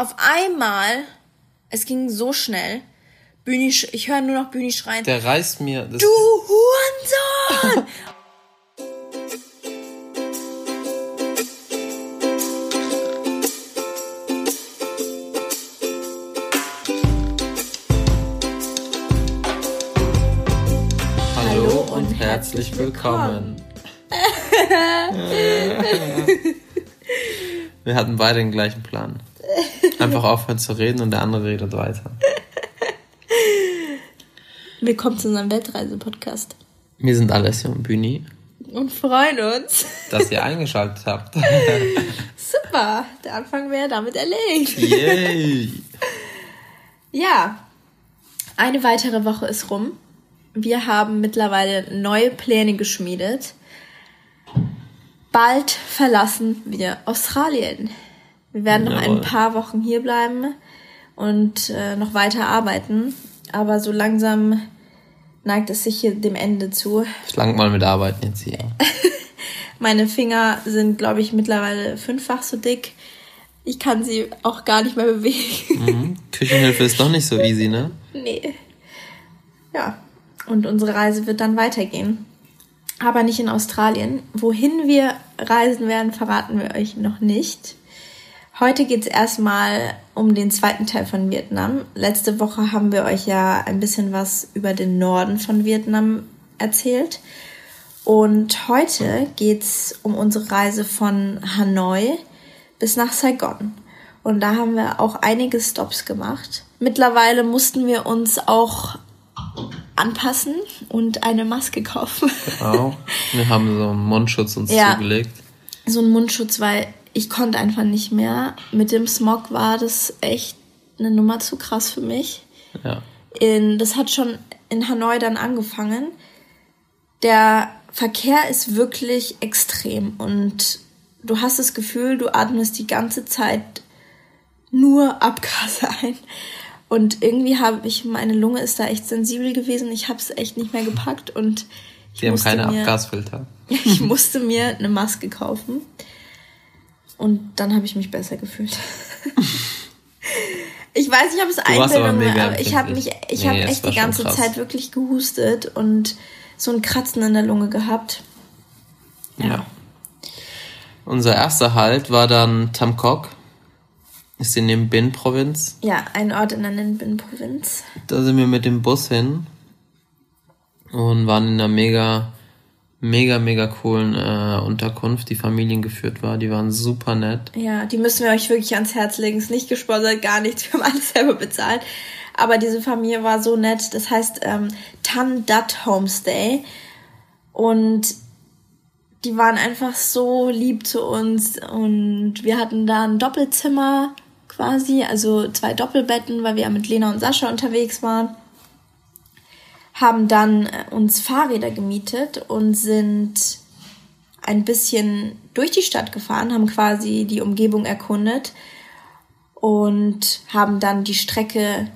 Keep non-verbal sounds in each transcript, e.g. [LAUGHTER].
auf einmal, es ging so schnell, Bühni, ich höre nur noch Bühni schreien. Der reißt mir. du Hurensohn! [LAUGHS] Hallo und herzlich willkommen. [LAUGHS] Wir hatten beide den gleichen Plan. Einfach aufhören zu reden und der andere redet weiter. Willkommen zu unserem Weltreise-Podcast. Wir sind Alessia und Bühni. Und freuen uns, dass ihr eingeschaltet habt. [LAUGHS] Super, der Anfang wäre damit erledigt. Yay! ja, eine weitere Woche ist rum. Wir haben mittlerweile neue Pläne geschmiedet. Bald verlassen wir Australien. Wir werden noch Jawohl. ein paar Wochen hier bleiben und äh, noch weiter arbeiten. Aber so langsam neigt es sich hier dem Ende zu. Ich lang mal mit Arbeiten jetzt hier. [LAUGHS] Meine Finger sind, glaube ich, mittlerweile fünffach so dick. Ich kann sie auch gar nicht mehr bewegen. Mhm. Küchenhilfe ist doch nicht so easy, ne? Nee. Ja. Und unsere Reise wird dann weitergehen aber nicht in Australien. Wohin wir reisen werden, verraten wir euch noch nicht. Heute geht es erstmal um den zweiten Teil von Vietnam. Letzte Woche haben wir euch ja ein bisschen was über den Norden von Vietnam erzählt. Und heute geht es um unsere Reise von Hanoi bis nach Saigon. Und da haben wir auch einige Stops gemacht. Mittlerweile mussten wir uns auch anpassen und eine Maske kaufen. Genau. Wir haben so einen Mundschutz uns ja, zugelegt. So einen Mundschutz, weil ich konnte einfach nicht mehr. Mit dem Smog war das echt eine Nummer zu krass für mich. Ja. In, das hat schon in Hanoi dann angefangen. Der Verkehr ist wirklich extrem und du hast das Gefühl, du atmest die ganze Zeit nur Abgase [LAUGHS] ein. Und irgendwie habe ich, meine Lunge ist da echt sensibel gewesen. Ich habe es echt nicht mehr gepackt und ich Die haben keine mir, Abgasfilter. [LAUGHS] ich musste mir eine Maske kaufen. Und dann habe ich mich besser gefühlt. [LAUGHS] ich weiß nicht, ob es Einbildung war, aber ich habe mich, ich nee, habe echt die ganze Zeit wirklich gehustet und so ein Kratzen in der Lunge gehabt. Ja. ja. Unser erster Halt war dann Tamkok. Ist in dem Bin-Provinz? Ja, ein Ort in der Bin-Provinz. Da sind wir mit dem Bus hin und waren in einer mega, mega, mega coolen äh, Unterkunft, die familiengeführt war. Die waren super nett. Ja, die müssen wir euch wirklich ans Herz legen. Ist nicht gesponsert, gar nichts. Wir haben alles selber bezahlt. Aber diese Familie war so nett. Das heißt ähm, Tan Dat Homestay. Und die waren einfach so lieb zu uns und wir hatten da ein Doppelzimmer quasi, also zwei Doppelbetten, weil wir ja mit Lena und Sascha unterwegs waren. Haben dann äh, uns Fahrräder gemietet und sind ein bisschen durch die Stadt gefahren, haben quasi die Umgebung erkundet und haben dann die Strecke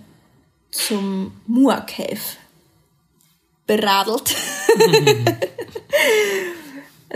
zum Mua Cave beradelt. [LAUGHS]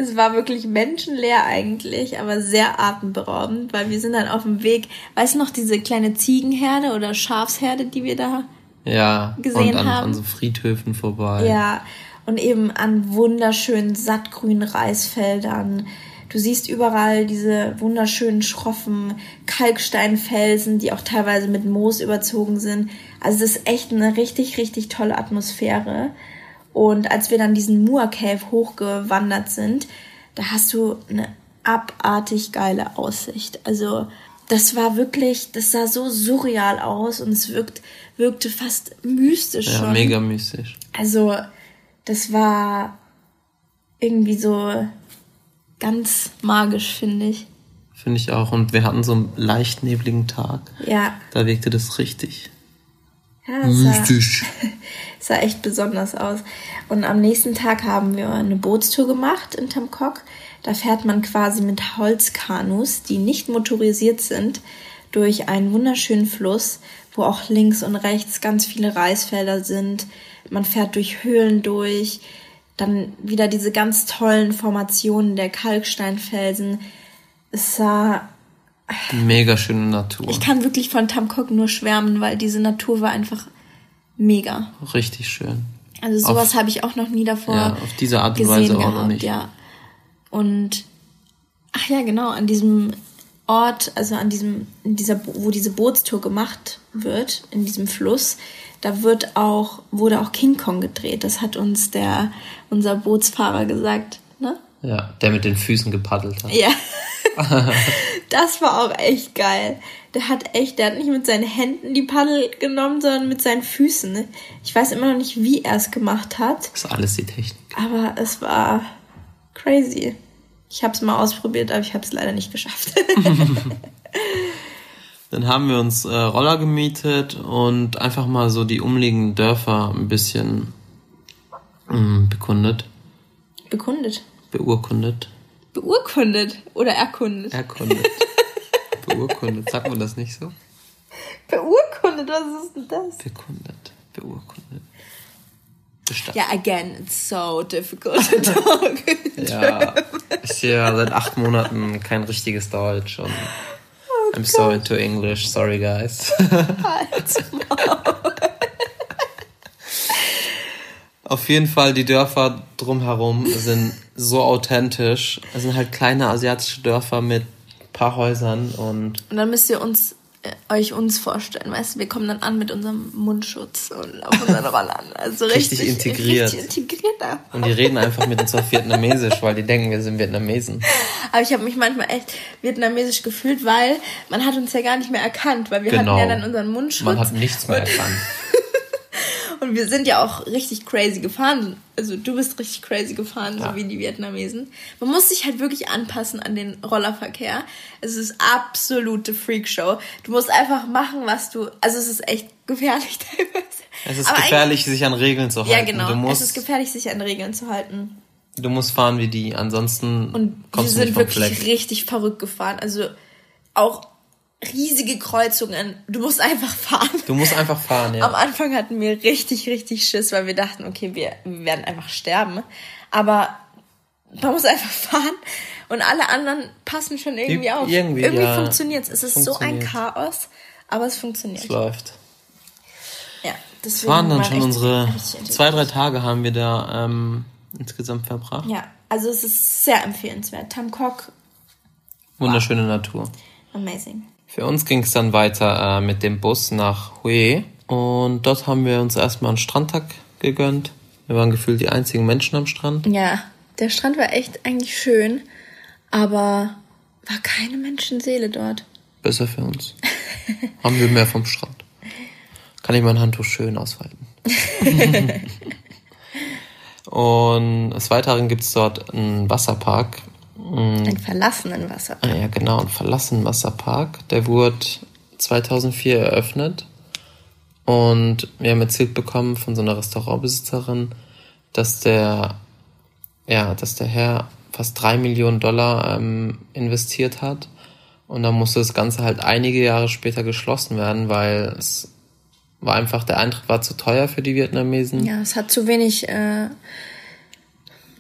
Es war wirklich menschenleer eigentlich, aber sehr atemberaubend, weil wir sind dann auf dem Weg, weißt du noch, diese kleine Ziegenherde oder Schafsherde, die wir da ja, gesehen und an, haben? an so Friedhöfen vorbei. Ja, und eben an wunderschönen sattgrünen Reisfeldern. Du siehst überall diese wunderschönen, schroffen Kalksteinfelsen, die auch teilweise mit Moos überzogen sind. Also es ist echt eine richtig, richtig tolle Atmosphäre. Und als wir dann diesen Mua Cave hochgewandert sind, da hast du eine abartig geile Aussicht. Also das war wirklich, das sah so surreal aus und es wirkt, wirkte fast mystisch ja, schon. mega mystisch. Also das war irgendwie so ganz magisch, finde ich. Finde ich auch. Und wir hatten so einen leicht nebligen Tag. Ja. Da wirkte das richtig. Ja, das Mystisch. Sah, [LAUGHS] sah echt besonders aus. Und am nächsten Tag haben wir eine Bootstour gemacht in Tamkok. Da fährt man quasi mit Holzkanus, die nicht motorisiert sind, durch einen wunderschönen Fluss, wo auch links und rechts ganz viele Reisfelder sind. Man fährt durch Höhlen durch, dann wieder diese ganz tollen Formationen der Kalksteinfelsen. Es sah Mega schöne Natur. Ich kann wirklich von Tamkok nur schwärmen, weil diese Natur war einfach mega. Richtig schön. Also sowas habe ich auch noch nie davor Ja, auf diese Art und Weise auch noch nicht. Ja. Und ach ja, genau, an diesem Ort, also an diesem, in dieser, wo diese Bootstour gemacht wird, in diesem Fluss, da wird auch, wurde auch King Kong gedreht. Das hat uns der, unser Bootsfahrer gesagt, ne? Ja, der mit den Füßen gepaddelt hat. Ja. [LAUGHS] [LAUGHS] das war auch echt geil. Der hat echt, der hat nicht mit seinen Händen die Paddel genommen, sondern mit seinen Füßen. Ich weiß immer noch nicht, wie er es gemacht hat. Das ist alles die Technik. Aber es war crazy. Ich habe es mal ausprobiert, aber ich habe es leider nicht geschafft. [LAUGHS] Dann haben wir uns äh, Roller gemietet und einfach mal so die umliegenden Dörfer ein bisschen ähm, bekundet. Bekundet? Beurkundet. Beurkundet oder erkundet? Erkundet. [LAUGHS] Beurkundet. Sagt man das nicht so? Beurkundet, was ist denn das? Bekundet. Beurkundet. Bestattet. Ja, again, it's so difficult to talk. [LAUGHS] ja, ich ja seit acht Monaten kein richtiges Deutsch und oh I'm so into English. Sorry, guys. [LAUGHS] Halt's Auf jeden Fall, die Dörfer drumherum sind so authentisch. Es sind halt kleine asiatische Dörfer mit paar Häusern und. Und dann müsst ihr uns äh, euch uns vorstellen, weißt du, wir kommen dann an mit unserem Mundschutz und auf unseren Rollern. Also richtig, richtig integriert. Richtig integriert. Und die reden einfach mit uns auf Vietnamesisch, weil die denken, wir sind Vietnamesen. Aber ich habe mich manchmal echt vietnamesisch gefühlt, weil man hat uns ja gar nicht mehr erkannt, weil wir genau. hatten ja dann unseren Mundschutz. Man hat nichts mehr erkannt. [LAUGHS] Und wir sind ja auch richtig crazy gefahren. Also du bist richtig crazy gefahren, ja. so wie die Vietnamesen. Man muss sich halt wirklich anpassen an den Rollerverkehr. Es ist absolute Freakshow. Du musst einfach machen, was du. Also es ist echt gefährlich [LAUGHS] teilweise. Es ist Aber gefährlich, sich an Regeln zu halten. Ja, genau. Musst, es ist gefährlich, sich an Regeln zu halten. Du musst fahren wie die, ansonsten Und kommst wir sind du nicht vom wirklich Fleck. richtig verrückt gefahren. Also auch riesige Kreuzungen. Du musst einfach fahren. Du musst einfach fahren, ja. Am Anfang hatten wir richtig, richtig Schiss, weil wir dachten, okay, wir, wir werden einfach sterben. Aber man muss einfach [LAUGHS] fahren und alle anderen passen schon irgendwie auf. Irgendwie, irgendwie ja, funktioniert es. Es ist so ein Chaos, aber es funktioniert. Es läuft. Ja, das waren dann schon unsere zwei, drei Tage haben wir da ähm, insgesamt verbracht. Ja, also es ist sehr empfehlenswert. Tamkok. Wunderschöne wow. Natur. Amazing. Für uns ging es dann weiter äh, mit dem Bus nach Hue und dort haben wir uns erstmal einen Strandtag gegönnt. Wir waren gefühlt die einzigen Menschen am Strand. Ja, der Strand war echt eigentlich schön, aber war keine Menschenseele dort. Besser für uns. [LAUGHS] haben wir mehr vom Strand. Kann ich mein Handtuch schön ausfalten. [LAUGHS] und des Weiteren gibt es dort einen Wasserpark. Einen verlassenen Wasserpark. Ah, ja, genau, einen verlassenen Wasserpark. Der wurde 2004 eröffnet. Und wir haben erzählt bekommen von so einer Restaurantbesitzerin, dass der, ja, dass der Herr fast drei Millionen Dollar ähm, investiert hat. Und dann musste das Ganze halt einige Jahre später geschlossen werden, weil es war einfach, der Eintritt war zu teuer für die Vietnamesen. Ja, es hat zu wenig äh,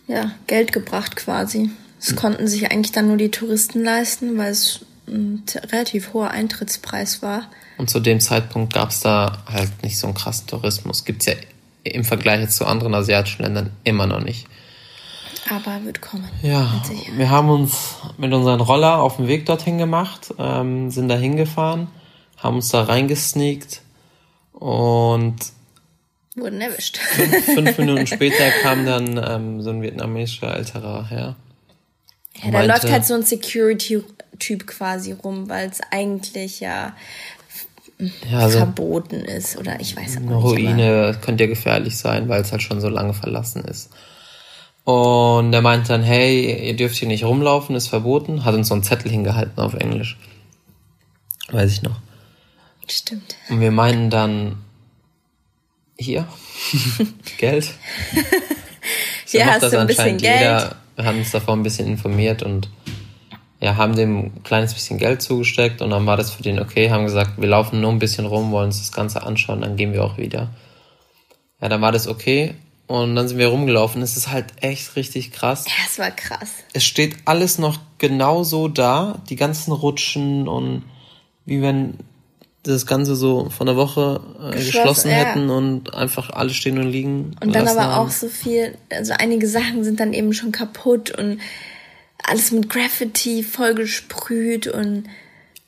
ja, Geld gebracht quasi. Das konnten sich eigentlich dann nur die Touristen leisten, weil es ein relativ hoher Eintrittspreis war. Und zu dem Zeitpunkt gab es da halt nicht so einen krassen Tourismus. Gibt es ja im Vergleich zu anderen asiatischen Ländern immer noch nicht. Aber wird kommen. Ja, wir haben uns mit unseren Roller auf den Weg dorthin gemacht, ähm, sind da hingefahren, haben uns da reingesneakt und wurden erwischt. Fünf, fünf [LAUGHS] Minuten später kam dann ähm, so ein vietnamesischer älterer Herr ja, da läuft halt so ein Security-Typ quasi rum, weil es eigentlich ja, ja also verboten ist oder ich weiß auch nicht. Eine Ruine könnte ja gefährlich sein, weil es halt schon so lange verlassen ist. Und er meinte dann, hey, ihr dürft hier nicht rumlaufen, ist verboten. Hat uns so einen Zettel hingehalten auf Englisch. Weiß ich noch. Stimmt. Und wir meinen dann, hier, [LAUGHS] Geld. so ja, hast du ein bisschen Geld. Jeder, haben uns davor ein bisschen informiert und ja, haben dem ein kleines bisschen Geld zugesteckt und dann war das für den okay, haben gesagt, wir laufen nur ein bisschen rum, wollen uns das Ganze anschauen, dann gehen wir auch wieder. Ja, dann war das okay Und dann sind wir rumgelaufen. Es ist halt echt richtig krass. Ja, es war krass. Es steht alles noch genauso da. Die ganzen Rutschen und wie wenn das Ganze so von der Woche äh, geschlossen, geschlossen ja. hätten und einfach alles stehen und liegen. Und dann aber haben. auch so viel, also einige Sachen sind dann eben schon kaputt und alles mit Graffiti vollgesprüht und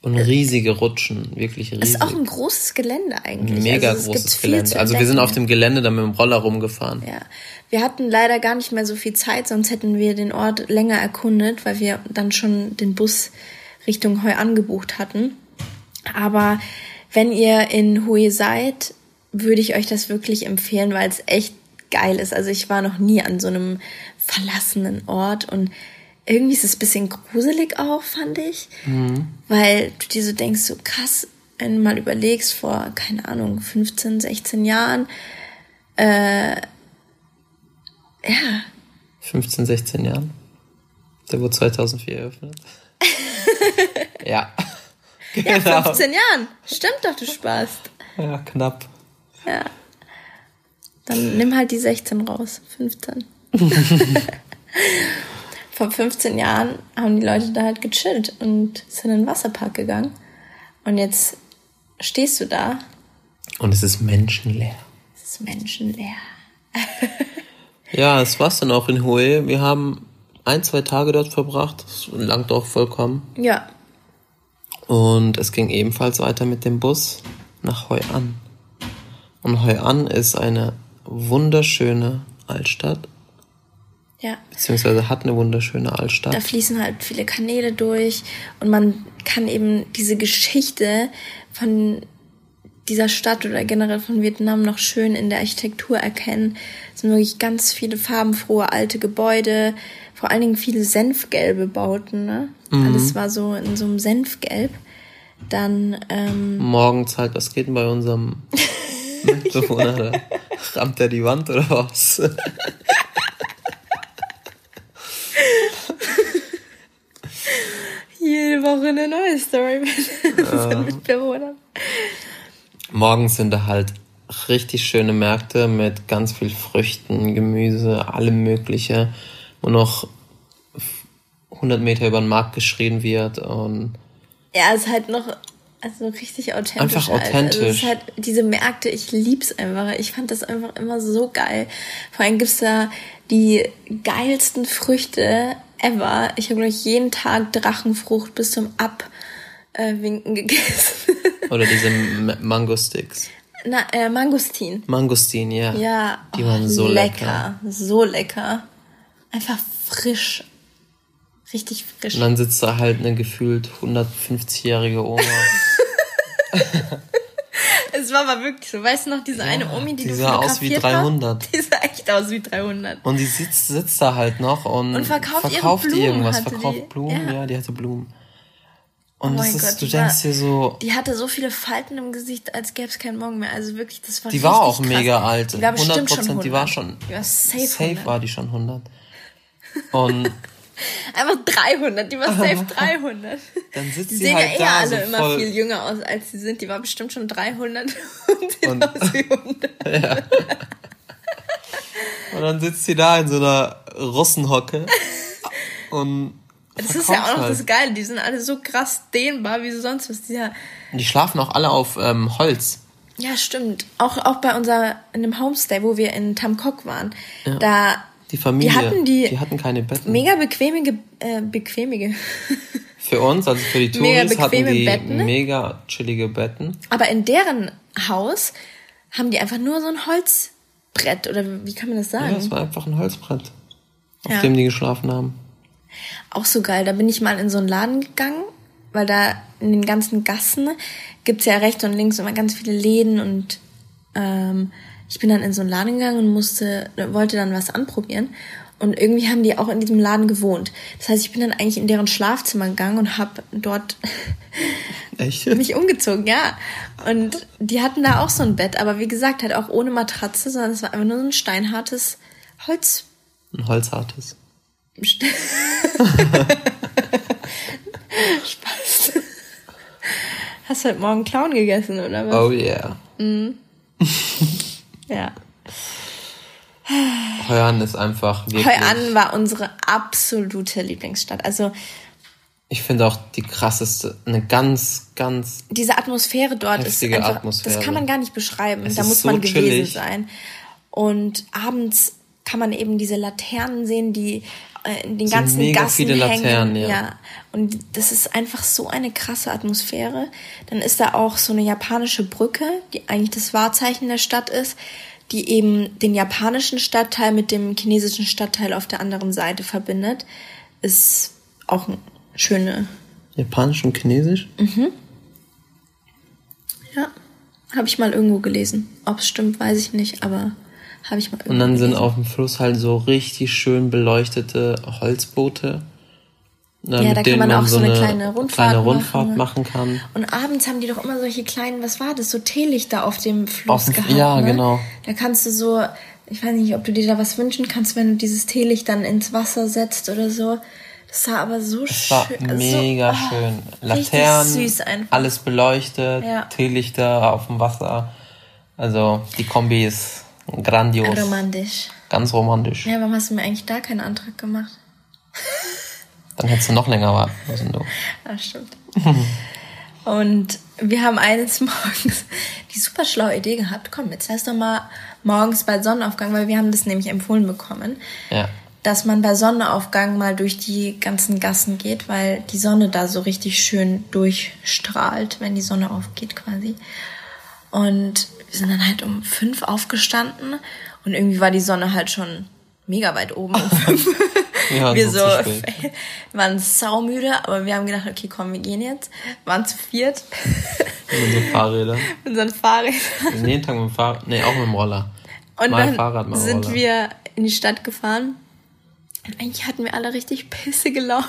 und riesige Rutschen, wirklich riesig. Ist auch ein großes Gelände eigentlich. Mega also großes Gelände. Also wir sind auf dem Gelände dann mit dem Roller rumgefahren. Ja. Wir hatten leider gar nicht mehr so viel Zeit, sonst hätten wir den Ort länger erkundet, weil wir dann schon den Bus Richtung Heu angebucht hatten. Aber wenn ihr in Hue seid, würde ich euch das wirklich empfehlen, weil es echt geil ist. Also ich war noch nie an so einem verlassenen Ort und irgendwie ist es ein bisschen gruselig auch, fand ich. Mhm. Weil du dir so denkst, so krass, wenn du mal überlegst, vor, keine Ahnung, 15, 16 Jahren, äh, ja. 15, 16 Jahren? Der wurde 2004 eröffnet. [LAUGHS] ja. Genau. Ja, 15 Jahren. Stimmt doch, du sparst. Ja, knapp. Ja. Dann nimm halt die 16 raus. 15. [LAUGHS] Vor 15 Jahren haben die Leute da halt gechillt und sind in den Wasserpark gegangen. Und jetzt stehst du da. Und es ist menschenleer. Es ist menschenleer. [LAUGHS] ja, es war's dann auch in Hue. Wir haben ein, zwei Tage dort verbracht. Das langt auch vollkommen. Ja. Und es ging ebenfalls weiter mit dem Bus nach Hoi An. Und Hoi An ist eine wunderschöne Altstadt. Ja. Beziehungsweise hat eine wunderschöne Altstadt. Da fließen halt viele Kanäle durch und man kann eben diese Geschichte von dieser Stadt oder generell von Vietnam noch schön in der Architektur erkennen. Es sind wirklich ganz viele farbenfrohe alte Gebäude, vor allen Dingen viele senfgelbe Bauten. Ne? Mhm. Alles war so in so einem Senfgelb. Dann ähm, morgens halt, was geht denn bei unserem [LAUGHS] Mitbewohner? Rammt er die Wand oder was? [LAUGHS] Jede Woche eine neue Story mit unseren [LAUGHS] Mitbewohnern. Morgens sind da halt richtig schöne Märkte mit ganz viel Früchten, Gemüse, allem Mögliche, wo noch 100 Meter über den Markt geschrien wird und ja, es ist halt noch also richtig authentisch. Einfach authentisch. Halt. Also es ist halt diese Märkte, ich lieb's einfach. Ich fand das einfach immer so geil. Vor allem gibt's da die geilsten Früchte ever. Ich habe gleich jeden Tag Drachenfrucht bis zum Abwinken gegessen. [LAUGHS] Oder diese Mangosticks. Na, äh, Mangostin. Mangostin, ja. Ja. Die oh, waren so lecker. lecker. So lecker. Einfach frisch. Richtig frisch. Und dann sitzt da halt eine gefühlt 150-jährige Oma. [LAUGHS] es war aber wirklich so. Weißt du noch, diese ja, eine Omi, die, die sah aus wie 300. Hast? Die sah echt aus wie 300. Und die sitzt, sitzt da halt noch und, und verkauft, verkauft irgendwas, verkauft die. Blumen. Ja. ja. die hatte Blumen. Und oh das ist, Gott, du denkst dir so. Die hatte so viele Falten im Gesicht, als gäbe es keinen Morgen mehr. Also wirklich, das war Die war auch krass. mega alt. Die war 100 Prozent, die war schon. Die war safe. Safe 100. war die schon 100. Und [LAUGHS] Einfach 300, die war safe [LAUGHS] 300. Dann sitzt die sehen halt ja eh alle so immer viel jünger aus, als sie sind. Die war bestimmt schon 300 [LAUGHS] und sieht und, aus wie 100. Ja. Und dann sitzt sie da in so einer Russenhocke und das ist ja auch noch halt. das Geile, die sind alle so krass dehnbar wie sonst was. Die, ja die schlafen auch alle auf ähm, Holz. Ja, stimmt. Auch, auch bei unser, in dem Homestay, wo wir in Tamkok waren, ja. da die Familie. Die hatten, die, die hatten keine Betten. Mega bequemige, äh, bequemige. [LAUGHS] für uns, also für die Touris, hatten die Betten. mega chillige Betten. Aber in deren Haus haben die einfach nur so ein Holzbrett, oder wie kann man das sagen? Ja, es war einfach ein Holzbrett, auf ja. dem die geschlafen haben. Auch so geil. Da bin ich mal in so einen Laden gegangen, weil da in den ganzen Gassen gibt's ja rechts und links immer ganz viele Läden und ähm, ich bin dann in so einen Laden gegangen und musste, wollte dann was anprobieren. Und irgendwie haben die auch in diesem Laden gewohnt. Das heißt, ich bin dann eigentlich in deren Schlafzimmer gegangen und habe dort [LAUGHS] Echt? mich umgezogen, ja. Und die hatten da auch so ein Bett, aber wie gesagt, halt auch ohne Matratze, sondern es war einfach nur so ein steinhartes Holz. Ein holzhartes. [LAUGHS] Spaß. Hast du heute Morgen Clown gegessen, oder was? Oh yeah. Mhm. [LAUGHS] Ja. Hoi An ist einfach wirklich. Hoi An war unsere absolute Lieblingsstadt. Also ich finde auch die krasseste, eine ganz, ganz. Diese Atmosphäre dort ist einfach, Atmosphäre. das kann man gar nicht beschreiben. Es da muss so man gewesen chillig. sein. Und abends kann man eben diese Laternen sehen, die den so ganzen mega Gassen viele hängen. Laternen, ja. ja. Und das ist einfach so eine krasse Atmosphäre. Dann ist da auch so eine japanische Brücke, die eigentlich das Wahrzeichen der Stadt ist, die eben den japanischen Stadtteil mit dem chinesischen Stadtteil auf der anderen Seite verbindet. Ist auch ein schöne. Japanisch und Chinesisch? Mhm. Ja, habe ich mal irgendwo gelesen. Ob es stimmt, weiß ich nicht, aber habe ich mal Und dann sind auf dem Fluss halt so richtig schön beleuchtete Holzboote. Ja, mit da kann man, man auch so eine, kleine Rundfahrt, kleine Rundfahrt machen. machen. kann. Und abends haben die doch immer solche kleinen, was war das, so Teelichter auf dem Fluss auf, gehabt. Ja, ne? genau. Da kannst du so, ich weiß nicht, ob du dir da was wünschen kannst, wenn du dieses Teelicht dann ins Wasser setzt oder so. Das sah aber so das schön war mega so, oh, schön. Laternen, alles beleuchtet, ja. Teelichter auf dem Wasser. Also die Kombi ist grandios. Romantisch. Ganz romantisch. Ja, warum hast du mir eigentlich da keinen Antrag gemacht? [LAUGHS] Dann hättest du noch länger warten müssen, du. Ja, stimmt. [LAUGHS] Und wir haben eines [LAUGHS] Morgens die super schlaue Idee gehabt. Komm, jetzt lass doch mal morgens bei Sonnenaufgang, weil wir haben das nämlich empfohlen bekommen. Ja dass man bei Sonnenaufgang mal durch die ganzen Gassen geht, weil die Sonne da so richtig schön durchstrahlt, wenn die Sonne aufgeht quasi. Und wir sind dann halt um fünf aufgestanden und irgendwie war die Sonne halt schon mega weit oben [LAUGHS] ja, wir so [LAUGHS] waren saumüde, aber wir haben gedacht, okay, komm, wir gehen jetzt. Waren zu viert. [LAUGHS] Mit unseren Fahrrädern. Mit unseren Fahrrädern. Jeden Tag mit dem Fahrrad, nee, auch mit dem Roller. Und mal dann Fahrrad, mal sind Roller. wir in die Stadt gefahren eigentlich hatten wir alle richtig pissige Laune.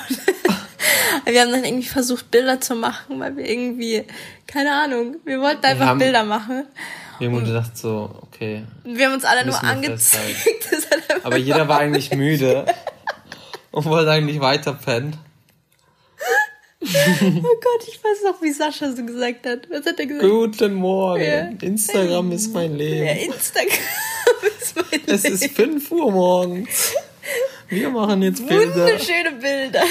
[LAUGHS] wir haben dann irgendwie versucht, Bilder zu machen, weil wir irgendwie, keine Ahnung, wir wollten einfach wir haben, Bilder machen. Wir haben gedacht so, okay. Wir haben uns alle nur angezeigt. [LAUGHS] Aber jeder war eigentlich müde [LAUGHS] und wollte eigentlich weiter pennen. oh Gott, ich weiß noch, wie Sascha so gesagt hat. Was hat er gesagt? Guten Morgen. Ja. Instagram ist mein Leben. Ja, Instagram ist mein Leben. Es ist 5 Uhr morgens. Wir machen jetzt Bilder. Wunderschöne Bilder. [LAUGHS]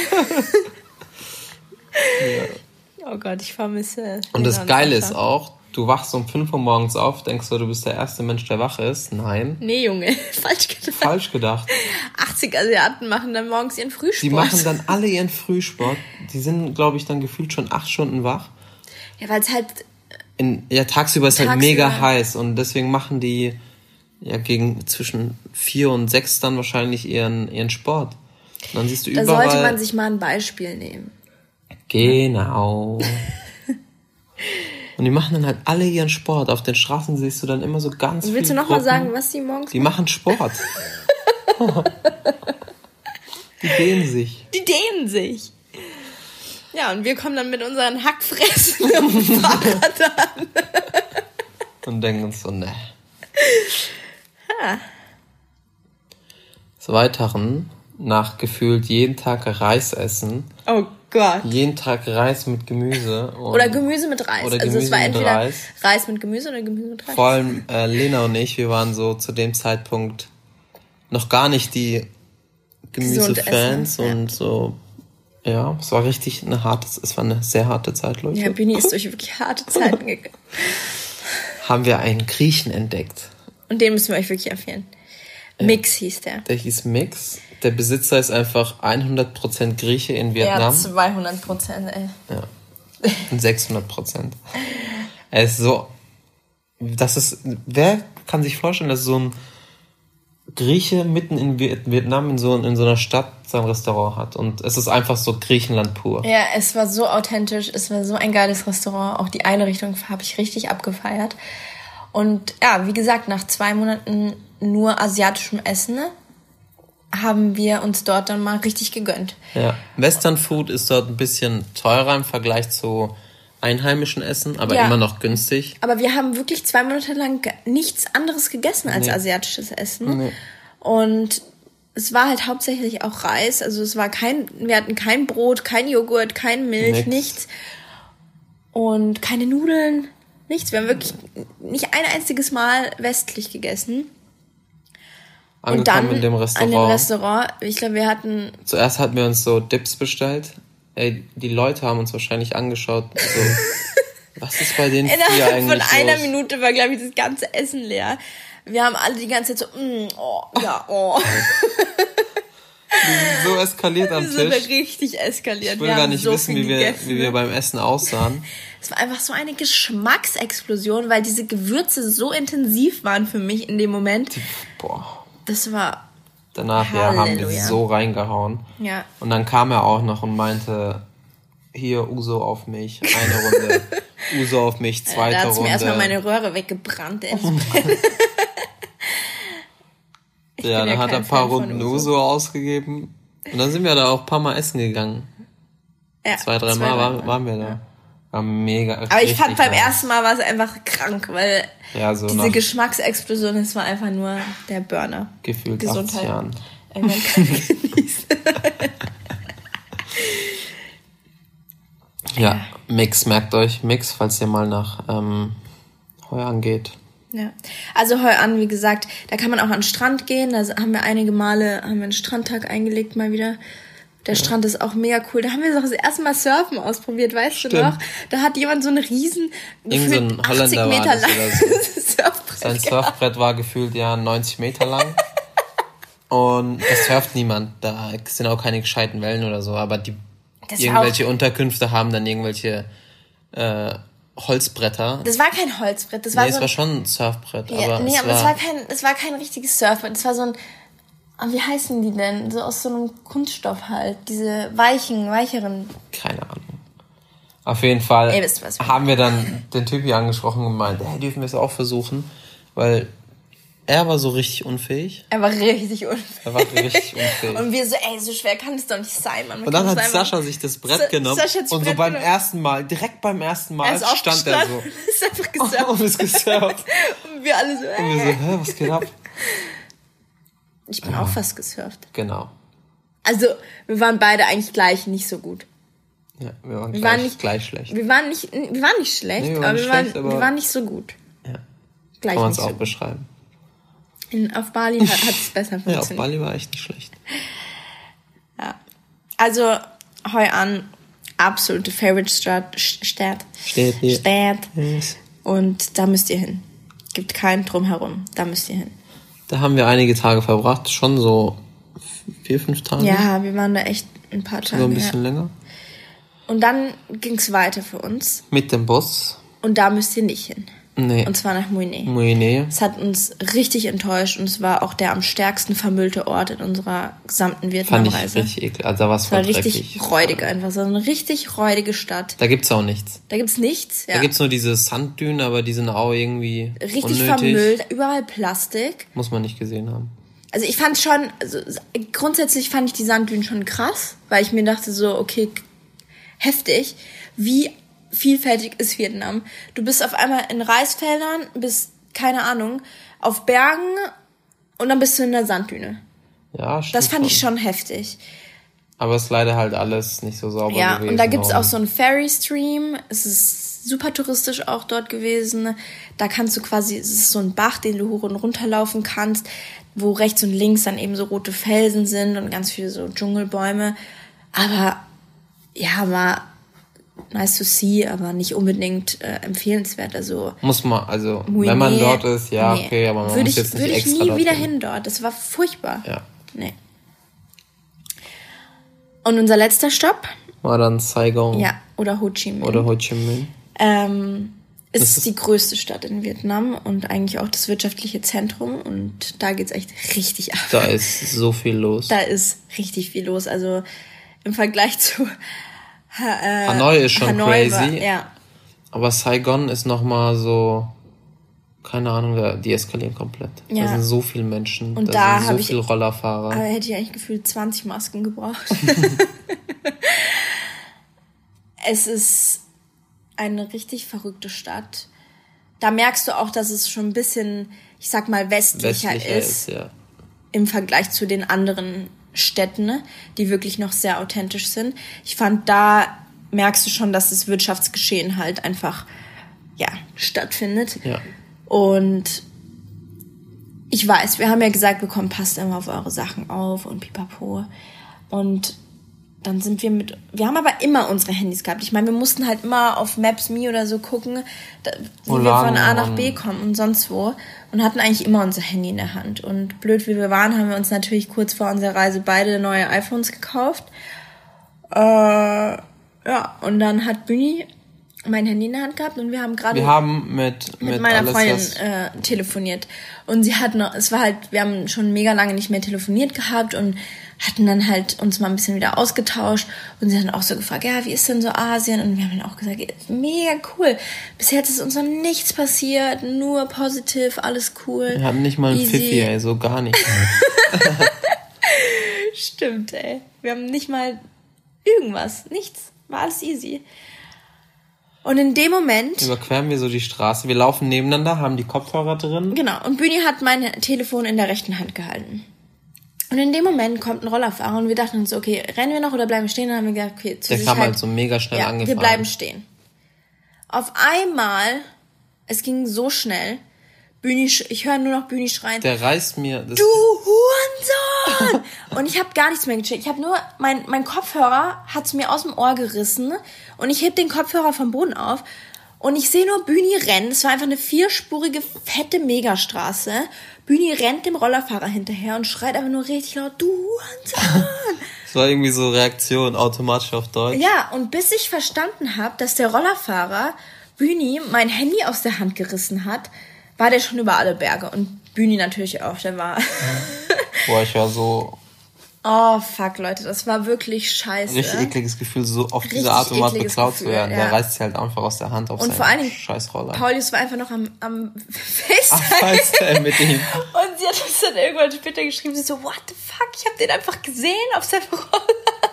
ja. Oh Gott, ich vermisse. Und das Geile ist auch, du wachst um 5 Uhr morgens auf, denkst du, du bist der erste Mensch, der wach ist. Nein. Nee, Junge, [LAUGHS] falsch gedacht. Falsch gedacht. 80 Asiaten machen dann morgens ihren Frühsport. Die machen dann alle ihren Frühsport. Die sind, glaube ich, dann gefühlt schon 8 Stunden wach. Ja, weil es halt. In, ja, tagsüber ist tagsüber. halt mega heiß und deswegen machen die ja gegen zwischen vier und sechs dann wahrscheinlich ihren, ihren Sport. Und dann siehst du da überall. Da sollte man sich mal ein Beispiel nehmen. Genau. und die machen dann halt alle ihren Sport. Auf den Straßen siehst du dann immer so ganz viel. Willst du nochmal sagen, was die morgens Die machen Sport. [LAUGHS] die dehnen sich. Die dehnen sich. Ja, und wir kommen dann mit unseren Hackfressen am [LAUGHS] Fahrrad an. und denken uns so, ne. Des Weiteren, nach gefühlt jeden Tag Reis essen. Oh Gott. Jeden Tag Reis mit Gemüse. oder Gemüse mit Reis. Oder also es war entweder Reis. Reis. mit Gemüse oder Gemüse mit Reis. Vor allem äh, Lena und ich, wir waren so zu dem Zeitpunkt noch gar nicht die Gemüsefans ja. und so. Ja, es war richtig eine harte, es war eine sehr harte Zeit, Leute. Ja, Bini ist [LAUGHS] durch wirklich harte Zeiten gegangen. Haben wir einen Griechen entdeckt. Und den müssen wir euch wirklich empfehlen. Mix hieß der. Der hieß Mix. Der Besitzer ist einfach 100% Grieche in Vietnam. Ja, 200%, ey. Ja. Und 600%. er ist so. Das ist. Wer kann sich vorstellen, dass so ein Grieche mitten in Vietnam in so, in so einer Stadt sein Restaurant hat. Und es ist einfach so Griechenland pur. Ja, es war so authentisch, es war so ein geiles Restaurant. Auch die Einrichtung habe ich richtig abgefeiert. Und ja, wie gesagt, nach zwei Monaten nur asiatischem Essen haben wir uns dort dann mal richtig gegönnt. Ja, Western Food ist dort ein bisschen teurer im Vergleich zu einheimischen Essen, aber ja. immer noch günstig. Aber wir haben wirklich zwei Monate lang nichts anderes gegessen als nee. asiatisches Essen. Nee. Und es war halt hauptsächlich auch Reis. Also es war kein, wir hatten kein Brot, kein Joghurt, kein Milch, nichts. nichts. Und keine Nudeln, nichts. Wir haben wirklich nicht ein einziges Mal westlich gegessen. und dann in dem Restaurant. An dem Restaurant. Ich glaube, wir hatten. Zuerst hatten wir uns so Dips bestellt. Ey, die Leute haben uns wahrscheinlich angeschaut. So, [LAUGHS] was ist bei denen Innerhalb eigentlich von einer los? Minute war, glaube ich, das ganze Essen leer. Wir haben alle die ganze Zeit so, mm, oh, ja, oh. [LAUGHS] so eskaliert am [LAUGHS] Tisch. Wir sind richtig eskaliert. Ich will wir gar nicht so wissen, wie wir, wie wir beim Essen aussahen. Es war einfach so eine Geschmacksexplosion, weil diese Gewürze so intensiv waren für mich in dem Moment. Boah. Das war. Danach ja, haben wir so reingehauen. Ja. Und dann kam er auch noch und meinte, hier Uso auf mich, eine Runde. [LAUGHS] Uso auf mich, zweite Runde. Da hat mir erstmal meine Röhre weggebrannt. Ey. Oh ja, dann ja hat er ein paar Runden Uso. Ausgegeben. Und dann sind wir da auch ein paar Mal essen gegangen. Ja, zwei, drei Mal waren, waren wir da. Ja. War mega. Aber ich fand beim ersten Mal war es einfach krank, weil ja, so diese Geschmacksexplosion, es war einfach nur der Burner. Gefühlt Gesundheit. 80 Jahren. Irgendwann [LAUGHS] kann genießen. ja, Mix, merkt euch Mix, falls ihr mal nach ähm, Heuern geht. Ja, also heu an, wie gesagt, da kann man auch an den Strand gehen. Da haben wir einige Male haben wir einen Strandtag eingelegt mal wieder. Der ja. Strand ist auch mega cool. Da haben wir das erste Mal Surfen ausprobiert, weißt Stimmt. du noch? Da hat jemand so einen riesen, Irgend so ein Holländer 80 Meter lang so. [LAUGHS] Surfbrett Sein Surfbrett war gefühlt ja 90 Meter lang. Und es surft niemand. Da sind auch keine gescheiten Wellen oder so. Aber die das irgendwelche Unterkünfte haben dann irgendwelche äh, Holzbretter. Das war kein Holzbrett, das war nee, so es war schon ein Surfbrett. Ja, aber nee, es aber war es war kein, es war kein richtiges Surfbrett. Es war so ein, Ah, wie heißen die denn? So aus so einem Kunststoff halt. Diese weichen, weicheren. Keine Ahnung. Auf jeden Fall Ey, haben wir dann den Typ angesprochen und gemeint, hey, dürfen wir es auch versuchen? Weil er war so richtig unfähig. Er war richtig unfähig. Er war richtig unfähig. und wir so, ey, so schwer kann es doch nicht sein, Mann. und dann hat Sascha sich das Brett so, genommen und so beim genommen. ersten Mal, direkt beim ersten Mal er stand er so. [LAUGHS] ist einfach [LAUGHS] gesurft. und ist gesurft. und wir alle so, ey. Und wir so, hä, was geht ab? Ich bin ja. auch fast gesurft. Genau. Also, wir waren beide eigentlich gleich nicht so gut. Ja, wir waren, wir gleich, waren nicht, gleich schlecht. Wir waren nicht, wir waren nicht schlecht, nee, wir aber, wir, schlecht, waren, aber wir waren nicht so gut. Ja. Gleich Kann man es auch so beschreiben. In, auf Bali hat, es besser funktioniert. [LAUGHS] Ja, auf Bali war echt nicht schlecht. Ja. Also, heu an, absolute Favorite Stadt. Stadt. Stadt. Stadt. Yes. Und da müsst ihr hin. Gibt keinen drumherum. Da müsst ihr hin. Da haben wir einige Tage verbracht, schon so vier, fünf Tage. Ja, wir waren da echt ein paar Tage. So ein bisschen ja. länger. Und dann ging es weiter für uns. Mit dem Bus. Und da müsst ihr nicht hin. Nee. Und zwar nach Muine. Muine. Es hat uns richtig enttäuscht und es war auch der am stärksten vermüllte Ort in unserer gesamten Vietnamreise. Fand ich richtig eklig. Also da war es war richtig dreckig. räudig einfach. So eine richtig räudige Stadt. Da gibt's auch nichts. Da gibt's nichts, ja. Da gibt's nur diese Sanddünen, aber die sind auch irgendwie Richtig unnötig. vermüllt, überall Plastik. Muss man nicht gesehen haben. Also ich fand schon, also grundsätzlich fand ich die Sanddünen schon krass, weil ich mir dachte so, okay, heftig, wie vielfältig ist Vietnam. Du bist auf einmal in Reisfeldern, bist, keine Ahnung, auf Bergen und dann bist du in der Sanddüne. Ja, stimmt. Das fand ich schon heftig. Aber es ist leider halt alles nicht so sauber ja, gewesen. Ja, und da gibt's auch so einen Ferry-Stream. Es ist super touristisch auch dort gewesen. Da kannst du quasi, es ist so ein Bach, den du hoch und runter laufen kannst, wo rechts und links dann eben so rote Felsen sind und ganz viele so Dschungelbäume. Aber ja, war nice to see, aber nicht unbedingt äh, empfehlenswert. Also muss man, also Mui, wenn man nee, dort ist, ja, nee. okay, aber man würde muss ich, jetzt nicht würde ich nie wieder hin dort. Das war furchtbar. Ja. Nee. Und unser letzter Stopp war dann Saigon. Ja, oder Ho Chi Minh. Oder Ho Chi Minh. Ähm, ist, ist die größte Stadt in Vietnam und eigentlich auch das wirtschaftliche Zentrum und da geht's echt richtig ab. Da ist so viel los. Da ist richtig viel los. Also im Vergleich zu Ha, äh, Hanoi ist schon Hanoi crazy. War, ja. Aber Saigon ist nochmal so, keine Ahnung, die eskalieren komplett. Ja. Da sind so viele Menschen, und da, da sind so viele Rollerfahrer. Aber hätte ich eigentlich gefühlt 20 Masken gebraucht. [LAUGHS] [LAUGHS] es ist eine richtig verrückte Stadt. Da merkst du auch, dass es schon ein bisschen, ich sag mal, westlicher, westlicher ist, ist ja. im Vergleich zu den anderen Städten, ne, die wirklich noch sehr authentisch sind. Ich fand, da merkst du schon, dass das Wirtschaftsgeschehen halt einfach, ja, stattfindet. Ja. Und ich weiß, wir haben ja gesagt bekommen, passt immer auf eure Sachen auf und pipapo. Und dann sind wir mit, wir haben aber immer unsere Handys gehabt. Ich meine, wir mussten halt immer auf Maps.me oder so gucken, wie wir von A nach B kommen und sonst wo. Und hatten eigentlich immer unser Handy in der Hand. Und blöd wie wir waren, haben wir uns natürlich kurz vor unserer Reise beide neue iPhones gekauft. Äh, ja, und dann hat Büni mein Handy in der Hand gehabt und wir haben gerade wir haben mit, mit, mit meiner Freundin äh, telefoniert und sie hat noch es war halt wir haben schon mega lange nicht mehr telefoniert gehabt und hatten dann halt uns mal ein bisschen wieder ausgetauscht und sie hat dann auch so gefragt, ja, wie ist denn so Asien? Und wir haben dann auch gesagt, mega cool. Bis jetzt ist uns noch nichts passiert, nur positiv, alles cool. Wir hatten nicht mal einen Pfiffi, ey, so gar nicht. [LAUGHS] Stimmt, ey. Wir haben nicht mal irgendwas, nichts. War alles easy. Und in dem Moment. Überqueren wir so die Straße. Wir laufen nebeneinander, haben die Kopfhörer drin. Genau. Und Bühni hat mein Telefon in der rechten Hand gehalten. Und in dem Moment kommt ein Rollerfahrer und wir dachten uns, okay, rennen wir noch oder bleiben wir stehen? Und dann haben wir gedacht, okay, zu Der kam halt so mega schnell ja, angefahren. Wir bleiben stehen. Auf einmal, es ging so schnell, Bühni, ich höre nur noch Bühni schreien. Der reißt mir. du Hurensohn! [LAUGHS] und ich habe gar nichts mehr gecheckt. Ich habe nur, mein, mein Kopfhörer hat's mir aus dem Ohr gerissen und ich heb den Kopfhörer vom Boden auf und ich sehe nur Bühni rennen. Es war einfach eine vierspurige, fette Megastraße. Bühni rennt dem Rollerfahrer hinterher und schreit einfach nur richtig laut, du Hurensohn! [LAUGHS] Das war irgendwie so Reaktion automatisch auf Deutsch. Ja, und bis ich verstanden habe, dass der Rollerfahrer Bühni mein Handy aus der Hand gerissen hat, war der schon über alle Berge. Und Bühni natürlich auch, der war. [LAUGHS] Boah, ich war so. Oh, fuck, Leute, das war wirklich scheiße. Richtig ekliges Gefühl, so auf Richtig diese Art und Weise beklaut Gefühl, zu werden. Ja. Der reißt sich halt einfach aus der Hand auf Und vor allen Dingen, Scheißroller. Paulius war einfach noch am, am FaceTime. Mit ihm. [LAUGHS] Und sie hat uns dann irgendwann später geschrieben, sie so, what the fuck, ich hab den einfach gesehen auf seinem Roller.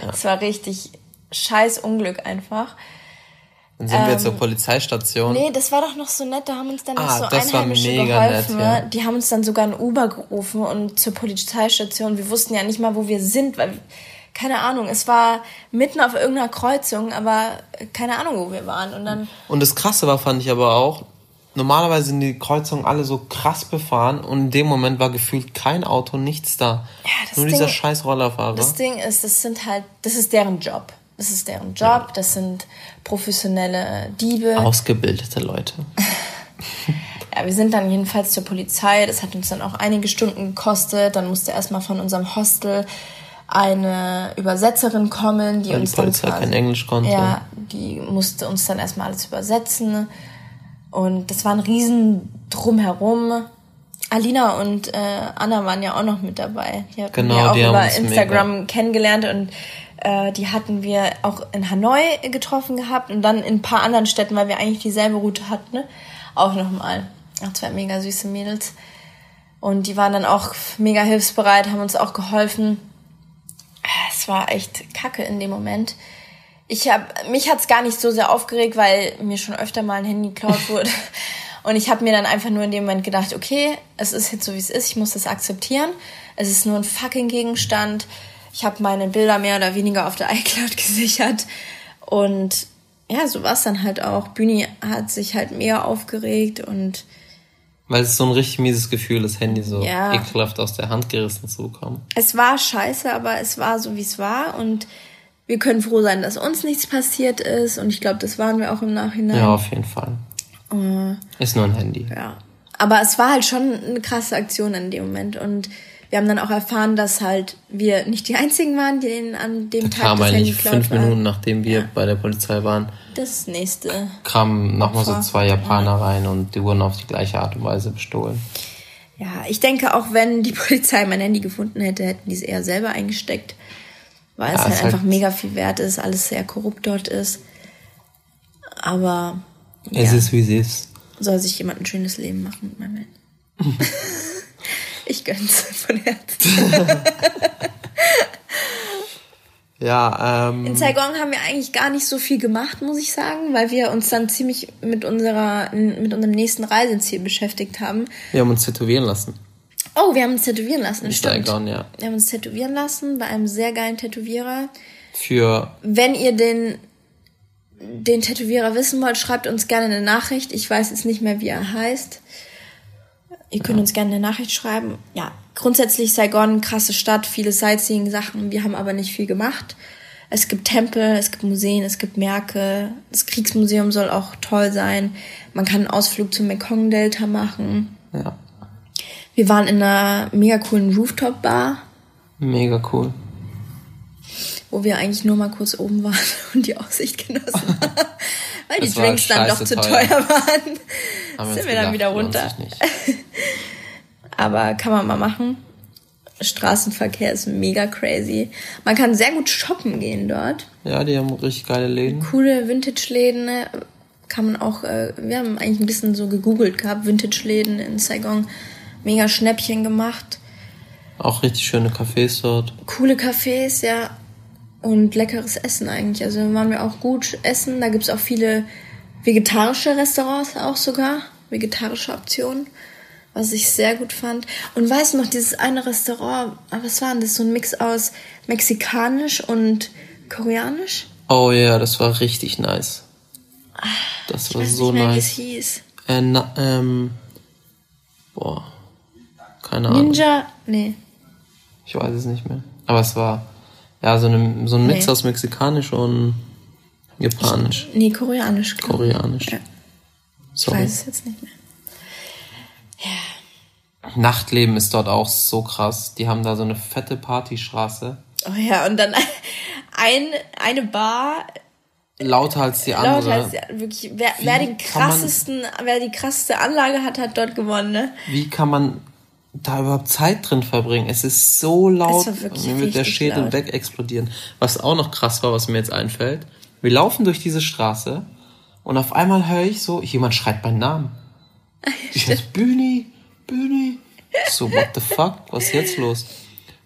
Ja. Das war richtig scheiß Unglück einfach. Dann sind ähm, wir zur Polizeistation. Nee, das war doch noch so nett, da haben uns dann ah, noch so Einheimische geholfen. Nett, ja. Die haben uns dann sogar ein Uber gerufen und zur Polizeistation. Wir wussten ja nicht mal, wo wir sind, weil, keine Ahnung, es war mitten auf irgendeiner Kreuzung, aber keine Ahnung, wo wir waren. Und dann. Und das Krasse war, fand ich aber auch, normalerweise sind die Kreuzungen alle so krass befahren und in dem Moment war gefühlt kein Auto, nichts da. Ja, Nur Ding, dieser scheiß Rollerfahrer. Das Ding ist, das sind halt, das ist deren Job. Das ist deren Job, das sind professionelle Diebe. Ausgebildete Leute. [LAUGHS] ja, wir sind dann jedenfalls zur Polizei. Das hat uns dann auch einige Stunden gekostet. Dann musste erstmal von unserem Hostel eine Übersetzerin kommen, die Weil uns die Polizei dann quasi, kein Englisch konnte. Ja, die musste uns dann erstmal alles übersetzen. Und das war ein riesen Drumherum. Alina und äh, Anna waren ja auch noch mit dabei. Die hatten genau, wir auch die über Instagram mega. kennengelernt und äh, die hatten wir auch in Hanoi getroffen gehabt und dann in ein paar anderen Städten, weil wir eigentlich dieselbe Route hatten, ne? auch nochmal. Auch zwei mega süße Mädels. Und die waren dann auch mega hilfsbereit, haben uns auch geholfen. Es war echt kacke in dem Moment. Ich hab, mich hat's gar nicht so sehr aufgeregt, weil mir schon öfter mal ein Handy geklaut [LAUGHS] wurde. Und ich habe mir dann einfach nur in dem Moment gedacht, okay, es ist jetzt so, wie es ist, ich muss das akzeptieren. Es ist nur ein fucking Gegenstand ich habe meine Bilder mehr oder weniger auf der [LAUGHS] iCloud gesichert. Und ja, so war es dann halt auch. Bühni hat sich halt mehr aufgeregt und. Weil es so ein richtig mieses Gefühl, das Handy so ja. ekelhaft aus der Hand gerissen zu bekommen. Es war scheiße, aber es war so, wie es war. Und wir können froh sein, dass uns nichts passiert ist. Und ich glaube, das waren wir auch im Nachhinein. Ja, auf jeden Fall. Uh, ist nur ein Handy. Ja. Aber es war halt schon eine krasse Aktion in dem Moment. Und wir haben dann auch erfahren, dass halt wir nicht die einzigen waren, die den an dem da Tag kam das eigentlich fünf war. Minuten nachdem wir ja. bei der Polizei waren. Das nächste. Kamen nochmal so zwei Japaner ja. rein und die wurden auf die gleiche Art und Weise bestohlen. Ja, ich denke, auch wenn die [LAUGHS] Polizei mein Handy gefunden hätte, hätten die es eher selber eingesteckt, weil ja, es halt es einfach halt mega viel wert ist, alles sehr korrupt dort ist. Aber es ist wie es ist. Soll sich jemand ein schönes Leben machen mit meinem Handy. [LAUGHS] Ich gönn's von Herzen. [LAUGHS] ja, ähm. In Saigon haben wir eigentlich gar nicht so viel gemacht, muss ich sagen, weil wir uns dann ziemlich mit unserer, mit unserem nächsten Reiseziel beschäftigt haben. Wir haben uns tätowieren lassen. Oh, wir haben uns tätowieren lassen. In Saigon, ja. Wir haben uns tätowieren lassen bei einem sehr geilen Tätowierer. Für. Wenn ihr den, den Tätowierer wissen wollt, schreibt uns gerne eine Nachricht. Ich weiß jetzt nicht mehr, wie er heißt. Ihr könnt uns gerne eine Nachricht schreiben. Ja, grundsätzlich Saigon, krasse Stadt, viele Sightseeing-Sachen. Wir haben aber nicht viel gemacht. Es gibt Tempel, es gibt Museen, es gibt Märkte. Das Kriegsmuseum soll auch toll sein. Man kann einen Ausflug zum Mekong-Delta machen. Ja. Wir waren in einer mega coolen Rooftop-Bar, Mega cool. wo wir eigentlich nur mal kurz oben waren [LAUGHS] und die Aussicht genossen [LAUGHS] haben. Weil die Drinks dann doch zu teuer. teuer waren. Haben Sind wir dann gedacht, wieder lohnt runter. [LAUGHS] Aber kann man mal machen. Straßenverkehr ist mega crazy. Man kann sehr gut shoppen gehen dort. Ja, die haben richtig geile Läden. Coole Vintage-Läden. ne? Kann man auch, äh, wir haben eigentlich ein bisschen so gegoogelt gehabt, Vintage-Läden in Saigon. Mega Schnäppchen gemacht. Auch richtig schöne Cafés dort. Coole Cafés, ja. Und leckeres Essen eigentlich. Also waren wir auch gut essen. Da gibt's auch viele vegetarische Restaurants auch sogar. Vegetarische Optionen. Was ich sehr gut fand. Und weißt du noch, dieses eine Restaurant, ah, was war denn das? So ein Mix aus mexikanisch und koreanisch? Oh ja, das war richtig nice. Das Ich war weiß so nicht mehr, wie es nice. hieß. Äh, na, ähm, boah, keine Ahnung. Ninja? Nee. Ich weiß es nicht mehr. Aber es war ja so, eine, so ein Mix Nee. aus mexikanisch und japanisch, Nee, koreanisch. glaub ich. koreanisch. Ja. Ich Sorry. weiß es jetzt nicht mehr. Nachtleben ist dort auch so krass. Die haben da so eine fette Partystraße. Oh ja, und dann [LAUGHS] ein, eine Bar Lauter als die andere. Lauter als ja, wirklich. Wer, wer den kann man- krassesten, wer die krasseste Anlage hat, hat dort gewonnen, ne? Wie kann man da überhaupt Zeit drin verbringen? Es ist so laut, mir wird der Schädel laut. wegexplodieren. Was auch noch krass war, was mir jetzt einfällt. Wir laufen durch diese Straße und auf einmal höre ich so, jemand schreit meinen Namen. [LAUGHS] Ich heiße Bühni, Bühni. So, what the fuck? Was ist jetzt los?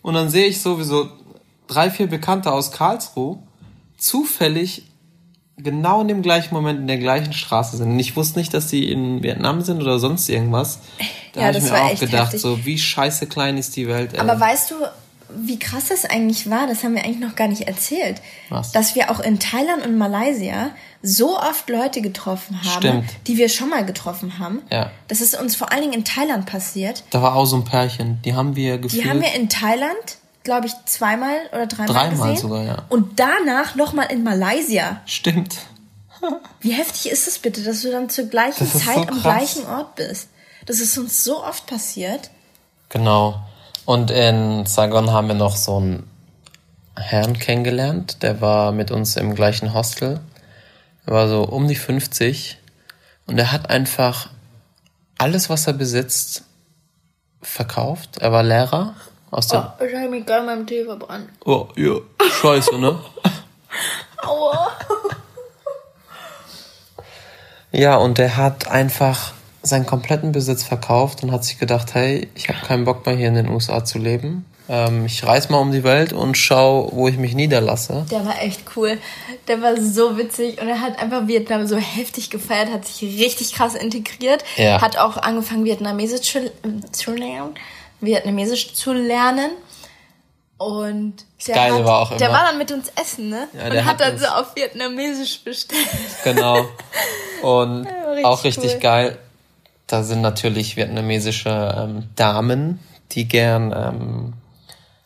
Und dann sehe ich sowieso drei, vier Bekannte aus Karlsruhe zufällig genau in dem gleichen Moment in der gleichen Straße sind. Und ich wusste nicht, dass die in Vietnam sind oder sonst irgendwas. [LAUGHS] Da Ja, habe ich mir auch gedacht, heftig. so wie scheiße klein ist die Welt. Ey. Aber weißt du, wie krass das eigentlich war? Das haben wir eigentlich noch gar nicht erzählt. Was? Dass wir auch in Thailand und Malaysia so oft Leute getroffen haben, Stimmt. die wir schon mal getroffen haben. Ja. Das ist uns vor allen Dingen in Thailand passiert. da war auch so ein Pärchen, die haben wir gefühlt. Die haben wir in Thailand, glaube ich, zweimal oder dreimal Dreimal gesehen. sogar, ja. Und danach nochmal in Malaysia. Stimmt. [LAUGHS] Wie heftig ist es bitte, dass du dann zur gleichen Das Zeit so am gleichen Ort bist? Das ist uns so oft passiert. Genau. Und in Saigon haben wir noch so einen Herrn kennengelernt, der war mit uns im gleichen Hostel. Er war so um die 50 und er hat einfach alles, was er besitzt, verkauft. Er war Lehrer aus der. Oh, ich habe mich gerade meinem Tee verbrannt. Oh, ja, scheiße, ne? [LAUGHS] Aua. Ja, und er hat einfach seinen kompletten Besitz verkauft und hat sich gedacht, hey, ich habe keinen Bock mehr hier in den USA zu leben. Ähm, ich reise mal um die Welt und schau, wo ich mich niederlasse. Der war echt cool. Der war so witzig und er hat einfach Vietnam so heftig gefeiert, hat sich richtig krass integriert, Ja. hat auch angefangen Vietnamesisch zu, zu lernen, Vietnamesisch zu lernen. Und der, hat, war auch der war dann mit uns essen, ne? Ja, und hat hat dann so auf Vietnamesisch bestellt. Genau. [LAUGHS] Und richtig auch richtig cool. geil. Da sind natürlich vietnamesische ähm, Damen, die gern ähm,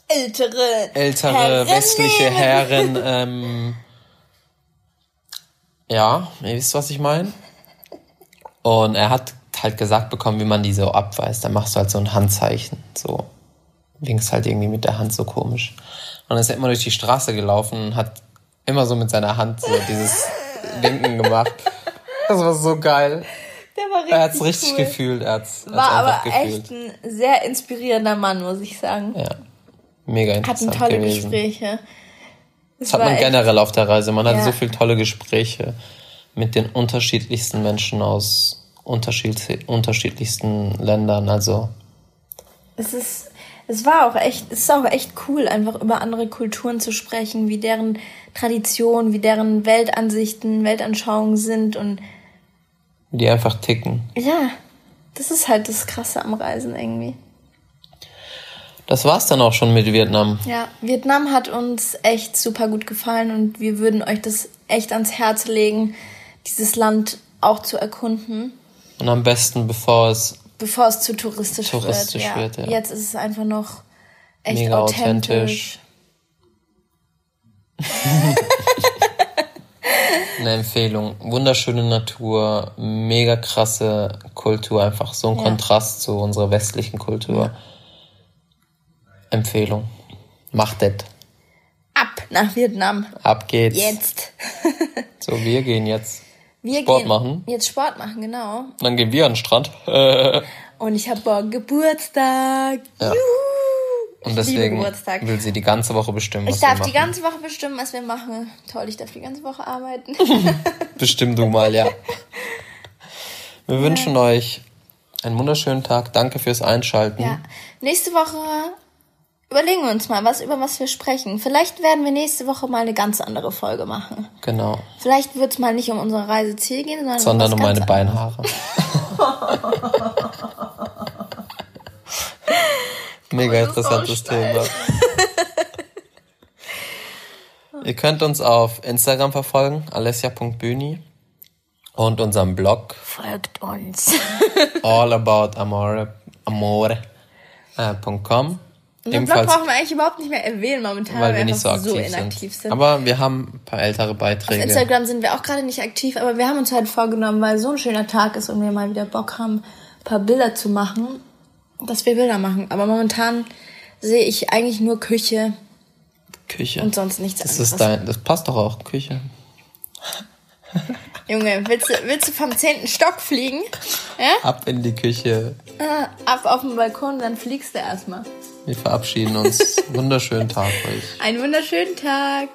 Ältere, ältere Herren westliche. Herren, [LAUGHS] ähm, ja, ihr wisst, was ich meine. Und er hat halt gesagt bekommen, wie man die so abweist. Dann machst du halt so ein Handzeichen, so winkst halt irgendwie mit der Hand so komisch. Und dann ist er immer durch die Straße gelaufen und hat immer so mit seiner Hand so dieses [LAUGHS] Winken gemacht. Das war so geil. Der war richtig Er hat's richtig cool. gefühlt, er hat's, hat's War einfach aber gefühlt. echt ein sehr inspirierender Mann, muss ich sagen. Ja, mega Hatten interessant tolle gewesen. Gespräche. Es Das hat man generell auf der Reise. Man hat Ja. so viele tolle Gespräche mit den unterschiedlichsten Menschen aus unterschiedlichsten Ländern. Also Es ist, es war auch echt, es ist auch echt cool, einfach über andere Kulturen zu sprechen, wie deren Traditionen, wie deren Weltansichten, Weltanschauungen sind und die einfach ticken. ja, das ist halt das Krasse am Reisen irgendwie. Das war's dann auch schon mit Vietnam. Ja, Vietnam hat uns echt super gut gefallen und wir würden euch das echt ans Herz legen, dieses Land auch zu erkunden. Und am besten, bevor es Bevor es zu touristisch, Touristisch wird. wird, ja. Jetzt ist es einfach noch echt Mega authentisch. [LAUGHS] Eine Empfehlung. Wunderschöne Natur, mega krasse Kultur, einfach so ein Ja. Kontrast zu unserer westlichen Kultur. Empfehlung. Macht das. Ab nach Vietnam. Ab geht's. Jetzt. So, wir gehen jetzt Wir Sport gehen machen. Jetzt Sport machen, genau. Dann gehen wir an den Strand. [LAUGHS] Und ich habe morgen Geburtstag. Ja. Juhu. Und deswegen will sie die ganze Woche bestimmen, was Ich darf die ganze Woche bestimmen, was wir machen. Toll, ich darf die ganze Woche arbeiten. [LAUGHS] Bestimm du mal, ja. [LAUGHS] Wir wünschen euch einen wunderschönen Tag. Danke fürs Einschalten. ja. Nächste Woche überlegen wir uns mal, was über was wir sprechen. Vielleicht werden wir nächste Woche mal eine ganz andere Folge machen. Genau. Vielleicht wird es mal nicht um unser Reiseziel gehen, sondern, Sondern um meine. Beinhaare. [LAUGHS] Mega interessantes so. Thema. Ihr könnt uns auf Instagram verfolgen, alessia.bühni und unserem Blog Folgt uns. allaboutamore.com. Amore, äh, Unseren Blog brauchen wir eigentlich überhaupt nicht mehr erwähnen momentan, weil wir nicht so aktiv, inaktiv sind. sind. Aber wir haben ein paar ältere Auf Beiträge. Instagram sind wir auch gerade nicht aktiv, aber wir haben uns halt vorgenommen, weil so ein schöner Tag ist und wir mal wieder Bock haben, ein paar Bilder zu machen, dass wir Bilder machen. Aber momentan sehe ich eigentlich nur Küche Küche. und sonst nichts das anderes. ist dein, das passt doch auch, Küche. [LAUGHS] Junge, willst du, willst du vom zehnten Stock fliegen? Ja? Ab in die Küche. Ah, Ab auf den Balkon, dann fliegst du erstmal. Wir verabschieden uns. [LAUGHS] Wunderschönen Tag euch. Einen wunderschönen Tag.